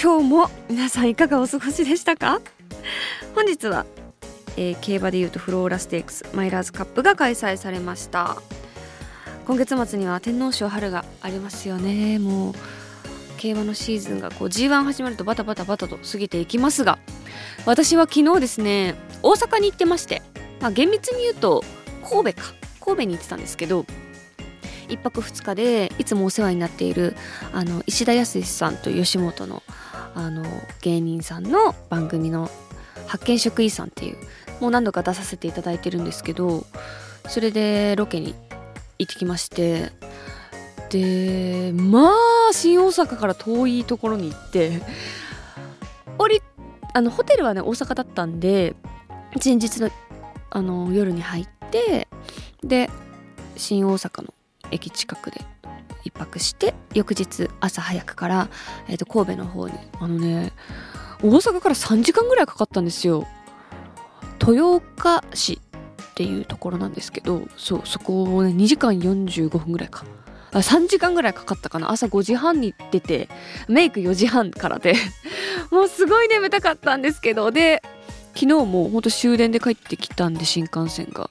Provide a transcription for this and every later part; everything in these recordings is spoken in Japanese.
今日も皆さんいかがお過ごしでしたか？本日は、えー、競馬でいうとフローラステークスマイラーズカップが開催されました。今月末には天皇賞春がありますよね。もう競馬のシーズンがこう G1 始まるとバタバタバタと過ぎていきますが私は昨日ですね大阪に行ってまして、まあ、厳密に言うと神戸か。神戸に行ってたんですけど1泊2日でいつもお世話になっているあの石田康さんと吉本のあの芸人さんの番組の「発見職員さん」っていうもう何度か出させていただいてるんですけどそれでロケに行ってきましてでまあ新大阪から遠いところに行って降りあのホテルはね大阪だったんで前日のあの夜に入ってで新大阪の駅近くで一泊して翌日朝早くから、えー、と神戸の方にあのね大阪から3時間ぐらいかかったんですよ。豊岡市っていうところなんですけどそうそこをね2時間45分ぐらいか。あ3時間ぐらいかかったかな。朝5時半に出てメイク4時半からで。もうすごい眠たかったんですけど。で昨日もほんと終電で帰ってきたんで新幹線が。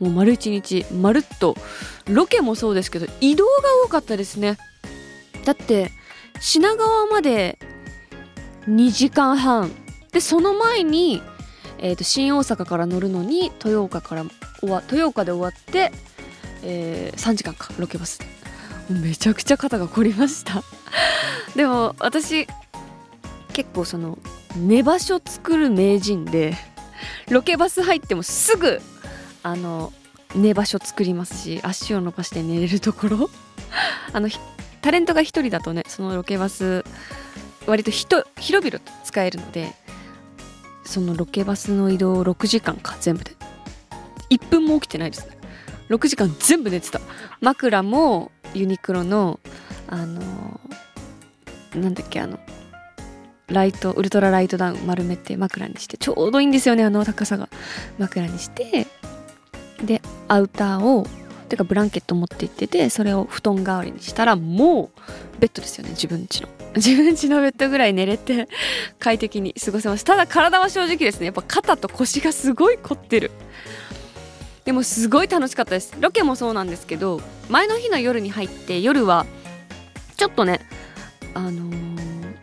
もう丸一日まるっと。ロケもそうですけど移動が多かったですね。だって品川まで2時間半。でその前に、えーと、新大阪から乗るのに豊岡から終わ豊岡で終わって、えー、3時間かロケバスで。めちゃくちゃ肩が凝りました。でも私結構その寝場所作る名人でロケバス入ってもすぐあの寝場所作りますし足を伸ばして寝れるところ。あのタレントが1人だとねそのロケバス割と広々と使えるのでそのロケバスの移動6時間か全部で。1分も起きてないですね。6時間全部寝てた。枕もユニクロのあのなんだっけあのライトウルトラライトダウン丸めて枕にしてちょうどいいんですよねあの高さが。枕にしてでアウターをてかブランケット持って行っててそれを布団代わりにしたらもうベッドですよね自分家の。自分家のベッドぐらい寝れて快適に過ごせます。ただ体は正直ですねやっぱ肩と腰がすごい凝ってる。でもすごい楽しかったです。ロケもそうなんですけど前の日の夜に入って夜はちょっとねあのー、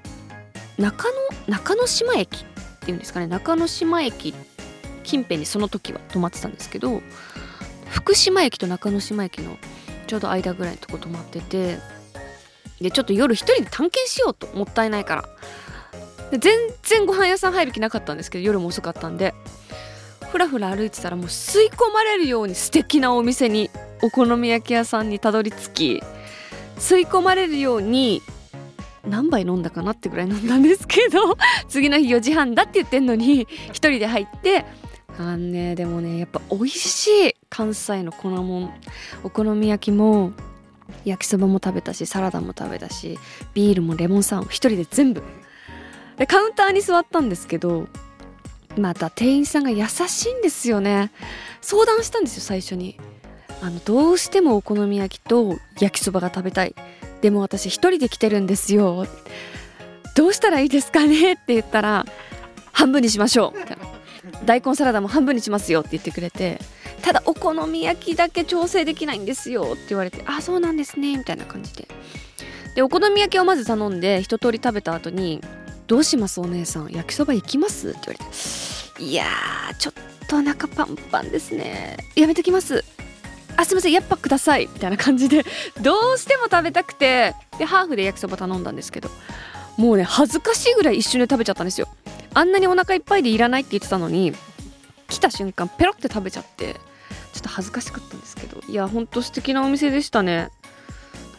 中野中之島駅っていうんですかね中之島駅って近辺にその時は泊まってたんですけど福島駅と中之島駅のちょうど間ぐらいのとこ泊まっててでちょっと夜一人で探検しようともったいないから。で全然ご飯屋さん入る気なかったんですけど夜も遅かったんでふらふら歩いてたらもう吸い込まれるように素敵なお店にお好み焼き屋さんにたどり着き吸い込まれるように何杯飲んだかなってぐらい飲んだんですけど次の日4時半だって言ってんのに1人で入ってあんねでもねやっぱ美味しい関西の粉もんお好み焼きも焼きそばも食べたしサラダも食べたしビールもレモンサワーも一人で全部。でカウンターに座ったんですけどまた店員さんが優しいんですよね。相談したんですよ最初に。あのどうしてもお好み焼きと焼きそばが食べたい。でも私一人で来てるんですよ。どうしたらいいですかね？って言ったら半分にしましょう。みたいな。大根サラダも半分にしますよって言ってくれてただお好み焼きだけ調整できないんですよって言われてあそうなんですねみたいな感じで。でお好み焼きをまず頼んで一通り食べた後に「どうしますお姉さん焼きそば行きます?」って言われて「いやーちょっとお腹パンパンですね。やめときます」あすいませんやっぱください。みたいな感じでどうしても食べたくてでハーフで焼きそば頼んだんですけどもうね恥ずかしいぐらい一瞬で食べちゃったんですよ。あんなにお腹いっぱいでいらないって言ってたのに来た瞬間ペロって食べちゃってちょっと恥ずかしかったんですけどいやほんと素敵なお店でしたね。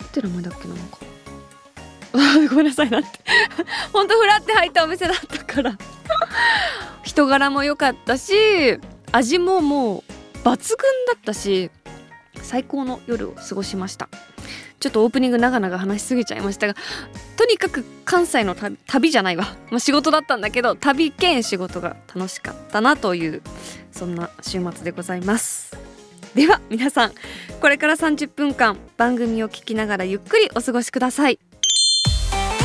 なんて名前だっけななんか。ごめんなさいなって。ほんとフラって入ったお店だったから。人柄も良かったし味ももう抜群だったし最高の夜を過ごしました。ちょっとオープニング長々話しすぎちゃいましたがとにかく関西の旅旅じゃないわ、まあ、仕事だったんだけど旅兼仕事が楽しかったなというそんな週末でございます。では皆さんこれから30分間番組を聞きながらゆっくりお過ごしください。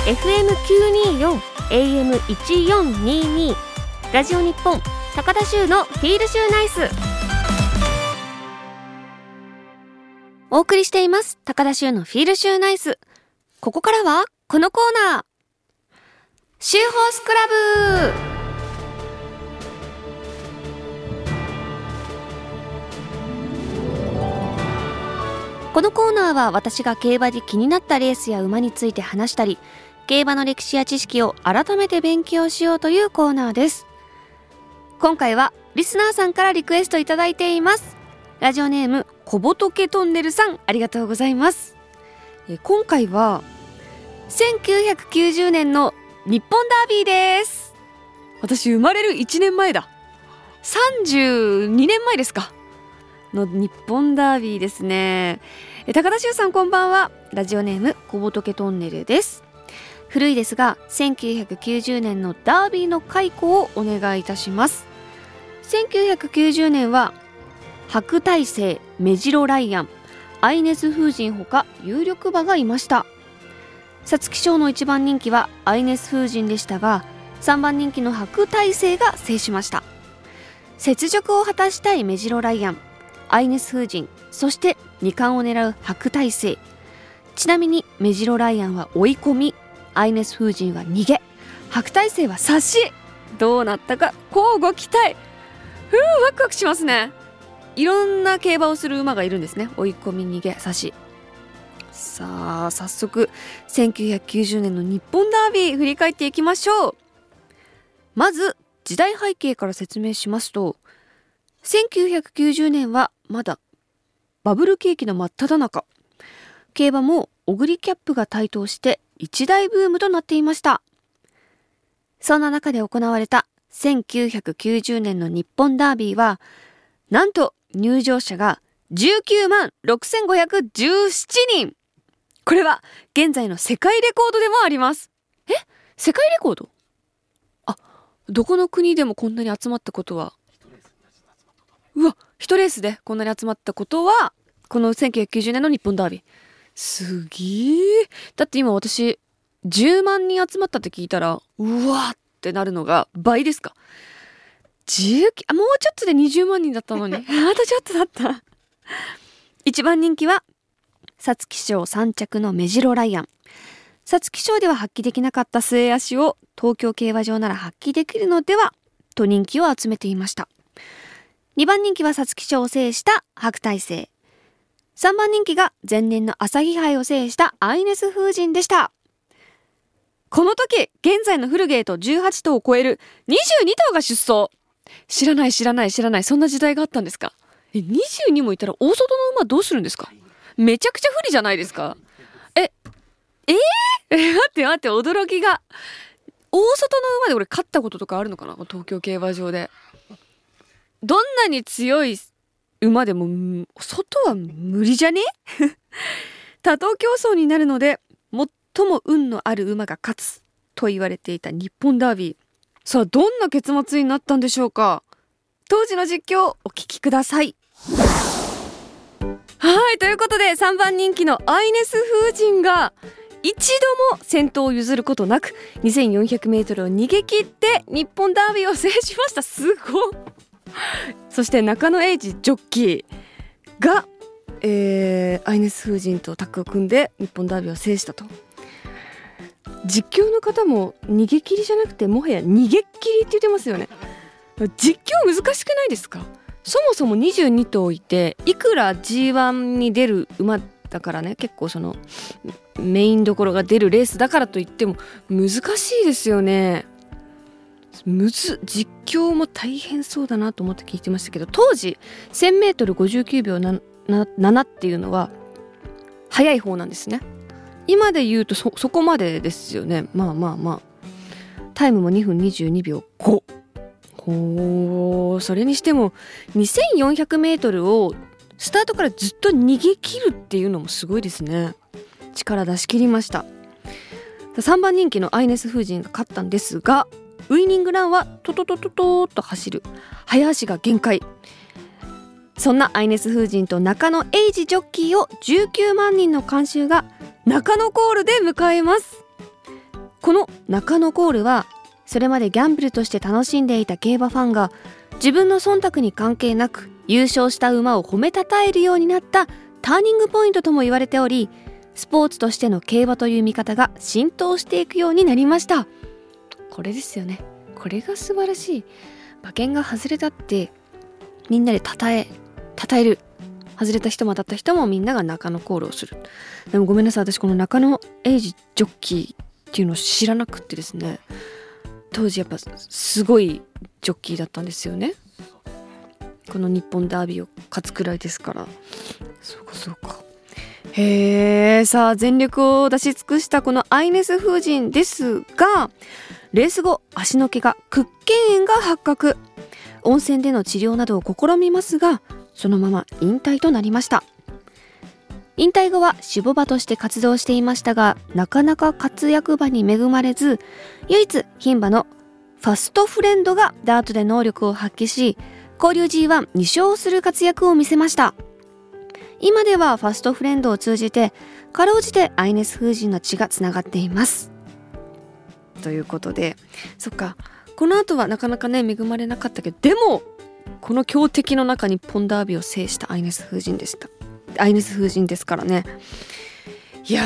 FM924 AM1422 ラジオ日本高田州のフィールシューナイス。お送りしています。高田州のフィールシューナイス。ここからはこのコーナー。シューホースクラブ。このコーナーは私が競馬で気になったレースや馬について話したり競馬の歴史や知識を改めて勉強しようというコーナーです。今回はリスナーさんからリクエストいただいています。ラジオネーム小仏トンネルさんありがとうございます。今回は1990年の日本ダービーです。私生まれる1年前だ。32年前ですか。の日本ダービーですね。高田修さんこんばんは。ラジオネーム小仏トンネルです。古いですが1990年のダービーの解雇をお願いいたします。1990年は白大星メジロライアンアイネス風神ほか有力馬がいました。皐月賞の1番人気はアイネス風神でしたが3番人気の白大星が制しました。雪辱を果たしたいメジロライアンアイネス風神そして2冠を狙う白大星ちなみにメジロライアンは追い込みアイネス風神は逃げ白大星は差しどうなったか交互期待。ふうワクワクしますね。いろんな競馬をする馬がいるんですね。追い込み逃げ差し。さあ早速1990年の日本ダービー振り返っていきましょう。まず時代背景から説明しますと1990年はまだバブル景気の真っ只中。競馬もオグリキャップが台頭して一大ブームとなっていました。そんな中で行われた1990年の日本ダービーはなんと入場者が19万6517人。これは現在の世界レコードでもあります。え？世界レコード？あどこの国でもこんなに集まったことは。うわ一レースでこんなに集まったことはこの1990年の日本ダービー。すげえだって今私10万人集まったって聞いたらうわってなるのが倍ですか。19あもうちょっとで20万人だったのに。あとちょっとだった。一番人気は皐月賞3着のメジロライアン。皐月賞では発揮できなかった末足を東京競馬場なら発揮できるのではと人気を集めていました。2番人気は皐月賞を制した白大星。3番人気が前年の朝日杯を制したアイネス風神でした。この時現在のフルゲート18頭を超える22頭が出走知らない知らない知らない。そんな時代があったんですか？え22もいたら大外の馬どうするんですか？めちゃくちゃ不利じゃないですか？ええー、待って待って驚きが。大外の馬で俺勝ったこととかあるのかな？東京競馬場で。どんなに強い馬でも外は無理じゃね？多頭競争になるので最も運のある馬が勝つと言われていた日本ダービー。さあどんな結末になったんでしょうか？当時の実況お聞きください。はいということで3番人気のアイネス風神が一度も先頭を譲ることなく 2400m を逃げ切って日本ダービーを制しました。すごそして中野英二ジョッキーが、えー、アイネス風神とタッグを組んで日本ダービーを制したと。実況の方も逃げ切りじゃなくてもはや逃げっきりって言ってますよね。実況難しくないですか？そもそも22頭いていくら G1 に出る馬だからね結構そのメインどころが出るレースだからといっても難しいですよね。むず実況も大変そうだなと思って聞いてましたけど当時 1000m59 秒7っていうのは速い方なんですね。今で言うとそそこまでですよね。まあまあまあ。タイムも2分22秒5ほうそれにしても 2400m をスタートからずっと逃げ切るっていうのもすごいですね。力出し切りました。3番人気のアイネス・フージンが勝ったんですがウイニングランはトトトトトーと走る。早足が限界。そんなアイネス・フージンと中野英二ジョッキーを19万人の観衆が中野コールで迎えます。この中野コールはそれまでギャンブルとして楽しんでいた競馬ファンが自分の忖度に関係なく優勝した馬を褒めたたえるようになったターニングポイントとも言われておりスポーツとしての競馬という見方が浸透していくようになりました。これですよね。これが素晴らしい。馬券が外れたってみんなでたたえたたえる。外れた人も当たった人もみんなが中野コールをする。でもごめんなさい私この中野英二ジョッキーっていうのを知らなくてですね。当時やっぱすごいジョッキーだったんですよね。この日本ダービーを勝つくらいですから。そうかそうか。へえさあ全力を出し尽くしたこのアイネス風神ですがレース後足の毛が屈腱炎が発覚。温泉での治療などを試みますがそのまま引退となりました。引退後は守護馬として活動していましたがなかなか活躍馬に恵まれず唯一牝馬のファストフレンドがダートで能力を発揮し交流 G12 勝する活躍を見せました。今ではファストフレンドを通じてかろうじてアイネス風神の血がつながっています。ということでそっか。この後はなかなかね恵まれなかったけどでもこの強敵の中にポンダービーを制したアイネス風神でした。アイネス風神ですからね。いや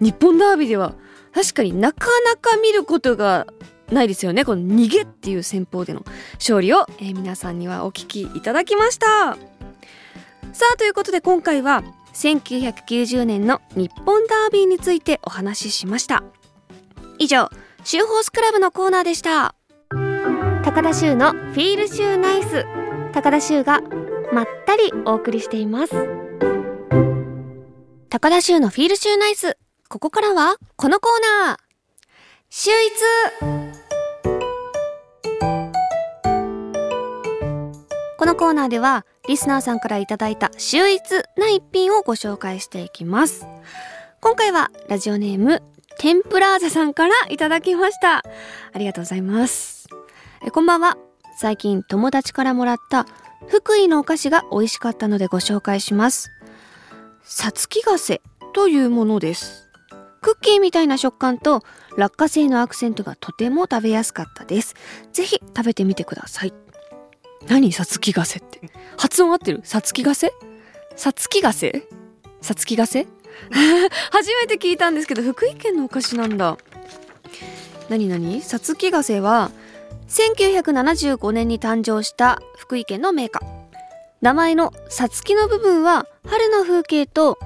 日本ダービーでは確かになかなか見ることがないですよね。この逃げっていう戦法での勝利を、えー、皆さんにはお聞きいただきました。さあということで今回は1990年の日本ダービーについてお話ししました。以上シューホースクラブのコーナーでした。高田修のフィールシューナイス。高田修がまったりお送りしています。高田修のフィールシューナイス。ここからはこのコーナー。秀逸。このコーナーではリスナーさんからいただいた秀逸な一品をご紹介していきます。今回はラジオネームテンプラーザさんからいただきました。ありがとうございます。えこんばんは。最近友達からもらった福井のお菓子が美味しかったのでご紹介します。さつきがせというものです。クッキーみたいな食感と落花生のアクセントがとても食べやすかったです。ぜひ食べてみてください。何？さつきがせって。発音合ってる？さつきがせ？さつきがせ？さつきがせ？初めて聞いたんですけど福井県のお菓子なんだ。何何？さつきがせは1975年に誕生した福井県のメーカー名前の「さつき」の部分は春の風景と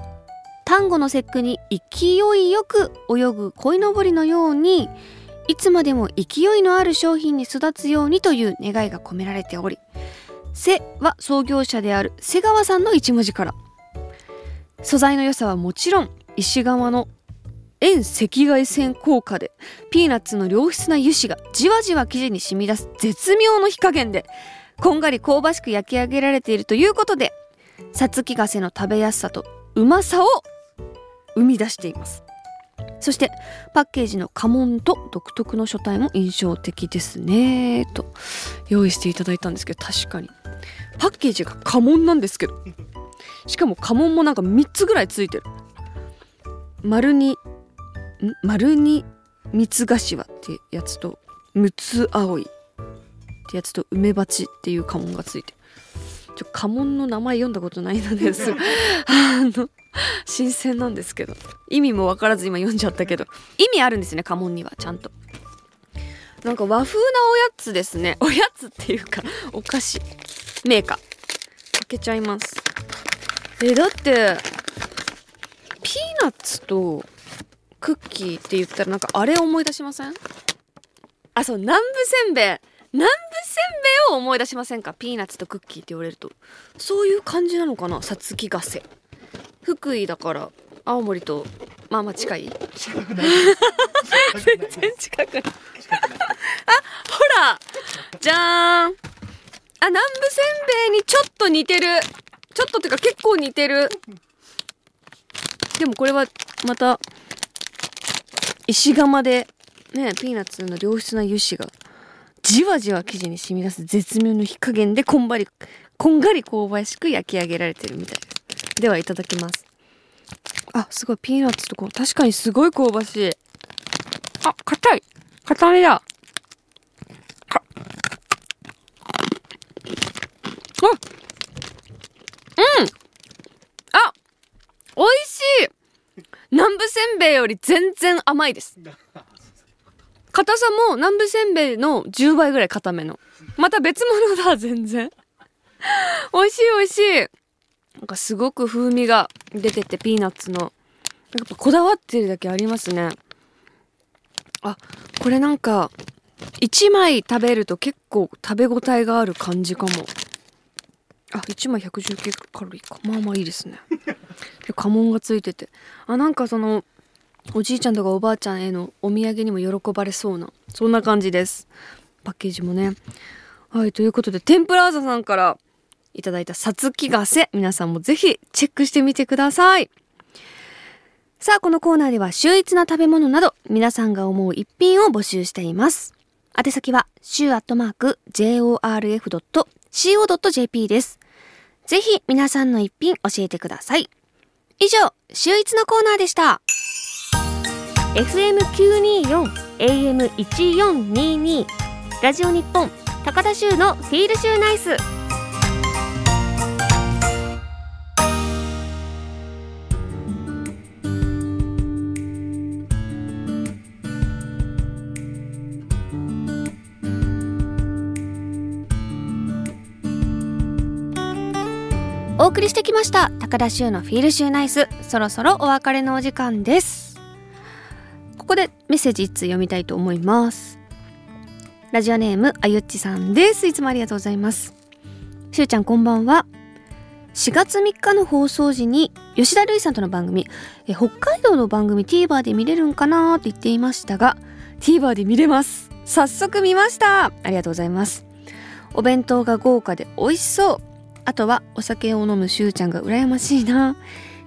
端午の節句に勢いよく泳ぐ鯉のぼりのようにいつまでも勢いのある商品に育つようにという願いが込められており「瀬」は創業者である瀬川さんの一文字から。素材の良さはもちろん石窯の遠赤外線効果でピーナッツの良質な油脂がじわじわ生地に染み出す絶妙の火加減でこんがり香ばしく焼き上げられているということでさつきがせの食べやすさとうまさを生み出しています。そしてパッケージの家紋と独特の書体も印象的ですねと用意していただいたんですけど確かに。パッケージが家紋なんですけど。しかも家紋もなんか3つぐらいついてる。丸に丸に三つ頭ってやつと六つ青いってやつと梅鉢っていう家紋がついて。ちょ家紋の名前読んだことないのです。あの新鮮なんですけど。意味も分からず今読んじゃったけど。意味あるんですね家紋にはちゃんと。なんか和風なおやつですね。おやつっていうかお菓子メーカー。開けちゃいます。えだってピーナッツとクッキーって言ったらなんかあれ思い出しません？あそう南部せんべい。南部せんべいを思い出しませんか？ピーナッツとクッキーって言われると。そういう感じなのかな？さつきがせ。福井だから青森とまあまあ近い？近くない。全然近くない。あほら！じゃーん。あ南部せんべいにちょっと似てる。ちょっとっていうか結構似てる。でもこれはまた石窯でねピーナッツの良質な油脂がじわじわ生地に染み出す絶妙の火加減でこんばりこんがり香ばしく焼き上げられてるみたいです。ではいただきます。あすごいピーナッツとこう確かにすごい香ばしい。あ硬い。硬めだ。あうん。あ美味しい。南部せんべいより全然甘いです。硬さも南部せんべいの10倍ぐらい硬めの。また別物だ全然。美味しい美味しい。なんかすごく風味が出ててピーナッツの。やっぱこだわってるだけありますね。あこれなんか1枚食べると結構食べ応えがある感じかも。あ1枚119カロリーか。まあまあいいですね。で家紋がついてて。あなんかそのおじいちゃんとかおばあちゃんへのお土産にも喜ばれそうなそんな感じです。パッケージもね。はいということで天ぷらーザさんからいただいたさつきガセ皆さんもぜひチェックしてみてください。さあこのコーナーでは秀逸な食べ物など皆さんが思う一品を募集しています。宛先は週アットマーク jorf.co.jp です。ぜひ皆さんの一品教えてください。以上秀逸のコーナーでした。FM924 AM1422 ラジオ日本高田州のフィールシューナイス。送りしてきました。高田州のフィールシューナイス。そろそろお別れのお時間です。ここでメッセージ一通読みたいと思います。ラジオネームあゆっちさんです。いつもありがとうございます。しゅうちゃんこんばんは。4月3日の放送時に吉田類さんとの番組え北海道の番組 TVer で見れるんかなって言っていましたが TVer で見れます。早速見ました。ありがとうございます。お弁当が豪華で美味しそう。あとはお酒を飲むしゅうちゃんが羨ましいな。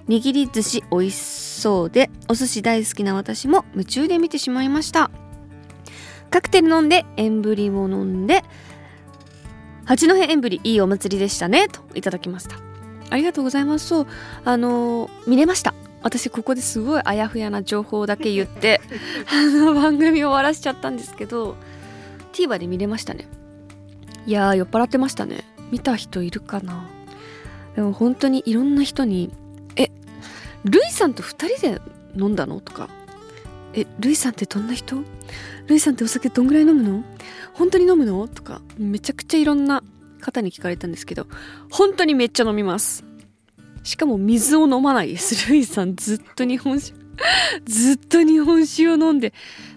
握り寿司美味しそうでお寿司大好きな私も夢中で見てしまいました。カクテル飲んでエンブリも飲んで八戸エンブリいいお祭りでしたねといただきました。ありがとうございます。そうあのー見れました。私ここですごいあやふやな情報だけ言って あの番組終わらしちゃったんですけど TVer で見れましたね。いやー酔っ払ってましたね見た人いるかな？でも本当にいろんな人に「えルイさんと2人で飲んだの?」とか「えルイさんってどんな人？ルイさんってお酒どんぐらい飲むの？本当に飲むの?」とか。めちゃくちゃいろんな方に聞かれたんですけど本当にめっちゃ飲みます。しかも水を飲まないです。ルイさんずっと日本酒ずっと日本酒を飲んで。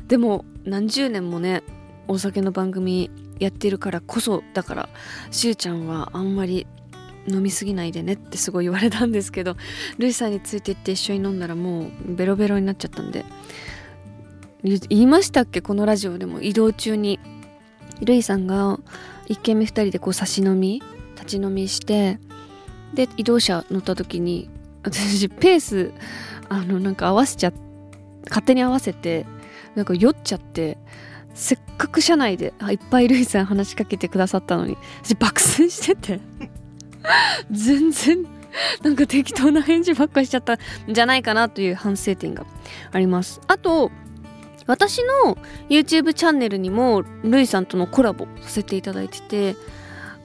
でも何十年もねお酒の番組やってるからこそだからしゅうちゃんはあんまり飲みすぎないでねってすごい言われたんですけど ルイさんについてって一緒に飲んだらもうベロベロになっちゃったんで言いましたっけ？このラジオでも移動中に。ルイさんが1軒目2人でこう差し飲み立ち飲みしてで移動車乗った時に私ペースあのなんか合わせちゃ勝手に合わせてなんか酔っちゃってせっかく車内でいっぱいルイさん話しかけてくださったのに私爆睡してて。全然なんか適当な返事ばっかしちゃったんじゃないかなという反省点があります。あと私の YouTube チャンネルにもルイさんとのコラボさせていただいてて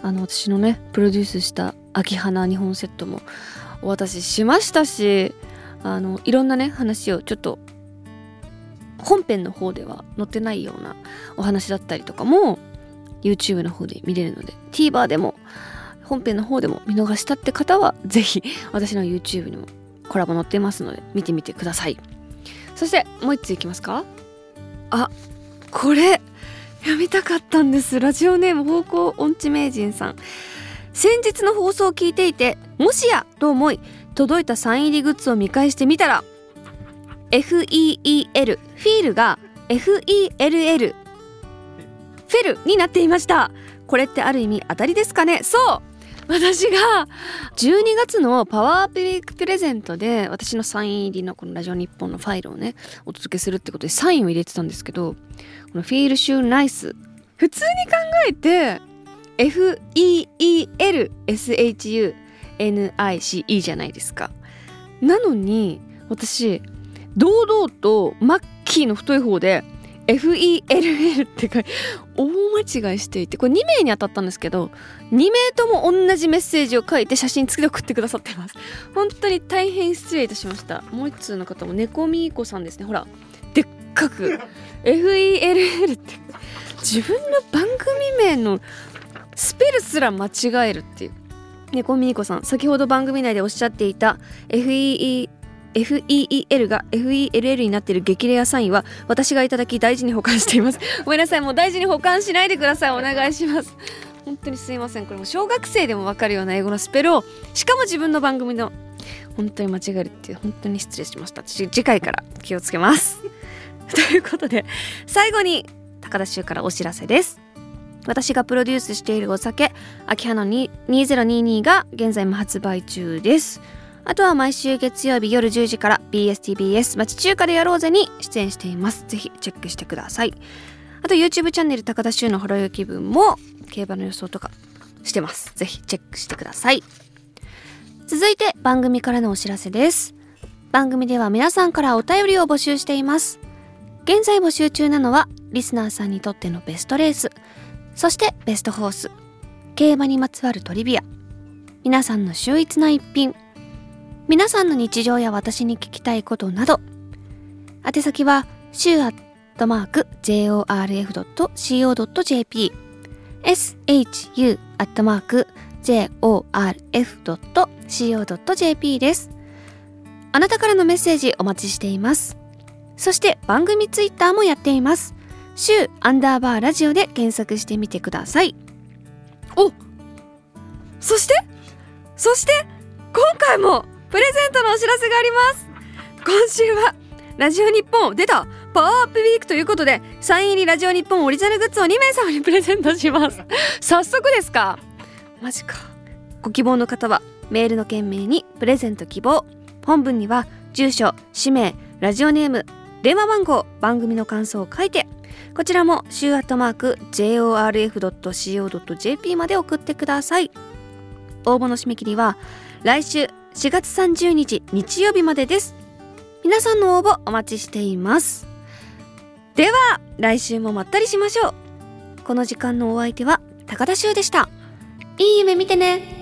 あの私のねプロデュースした秋花日本セットもお渡ししましたしあのいろんなね話をちょっと本編の方では載ってないようなお話だったりとかも YouTube の方で見れるので TVer でも本編の方でも見逃したって方はぜひ私の YouTube にもコラボ載ってますので見てみてください。そしてもう一ついきますか？あこれ読みたかったんです。ラジオネーム方向音痴名人さん。先日の放送を聞いていてもしやと思い届いたサイン入りグッズを見返してみたら FEEL フィールが FELL フェルになっていました。これってある意味当たりですかね？そう！私が12月のパワープリプレゼントで私のサイン入りのこのラジオ日本のファイルをねお届けするってことでサインを入れてたんですけどこのフィールシューナイス。普通に考えて FEELSHUNICE じゃないですか。なのに私堂々とマッキーの太い方で FELL って書いて大間違いしていてこれ2名に当たったんですけど2名とも同じメッセージを書いて写真付きで送ってくださってます。本当に大変失礼いたしました。もう一通の方も猫みーこさんですね。ほらでっかく。FELL って。自分の番組名のスペルすら間違えるっていう。猫みーこさん先ほど番組内でおっしゃっていた FEL FEEL が FELL になっている激レアサインは私がいただき大事に保管しています。ごめんなさいもう大事に保管しないでください。お願いします。本当にすいません。これも小学生でもわかるような英語のスペルをしかも自分の番組の本当に間違えるっていう本当に失礼しました。次回から気をつけます。ということで最後に高田州からお知らせです。私がプロデュースしているお酒秋葉の2022が現在も発売中です。あとは毎週月曜日夜10時から BSTBS 町中華でやろうぜに出演しています。ぜひチェックしてください。あと YouTube チャンネル高田修のほろよ気分も競馬の予想とかしてます。ぜひチェックしてください。続いて番組からのお知らせです。番組では皆さんからお便りを募集しています。現在募集中なのはリスナーさんにとってのベストレース、そしてベストホース、競馬にまつわるトリビア、皆さんの秀逸な一品、皆さんの日常や私に聞きたいことなど、宛先は、シューアットマーク jorf.co.jp shu アットマーク jorf.co.jp です。あなたからのメッセージお待ちしています。そして番組ツイッターもやっています。シューアンダーバーラジオで検索してみてください。おそして？そして？今回もプレゼントのお知らせがあります。今週はラジオ日本出たパワーアップウィークということでサイン入りラジオ日本オリジナルグッズを2名様にプレゼントします。早速ですか？マジか。ご希望の方はメールの件名にプレゼント希望。本文には住所氏名ラジオネーム電話番号番組の感想を書いてこちらも週アットマーク jorf.co.jp まで送ってください。応募の締め切りは来週4月30日日曜日までです。皆さんの応募お待ちしています。では来週もまったりしましょう。この時間のお相手は高田修でした。いい夢見てね。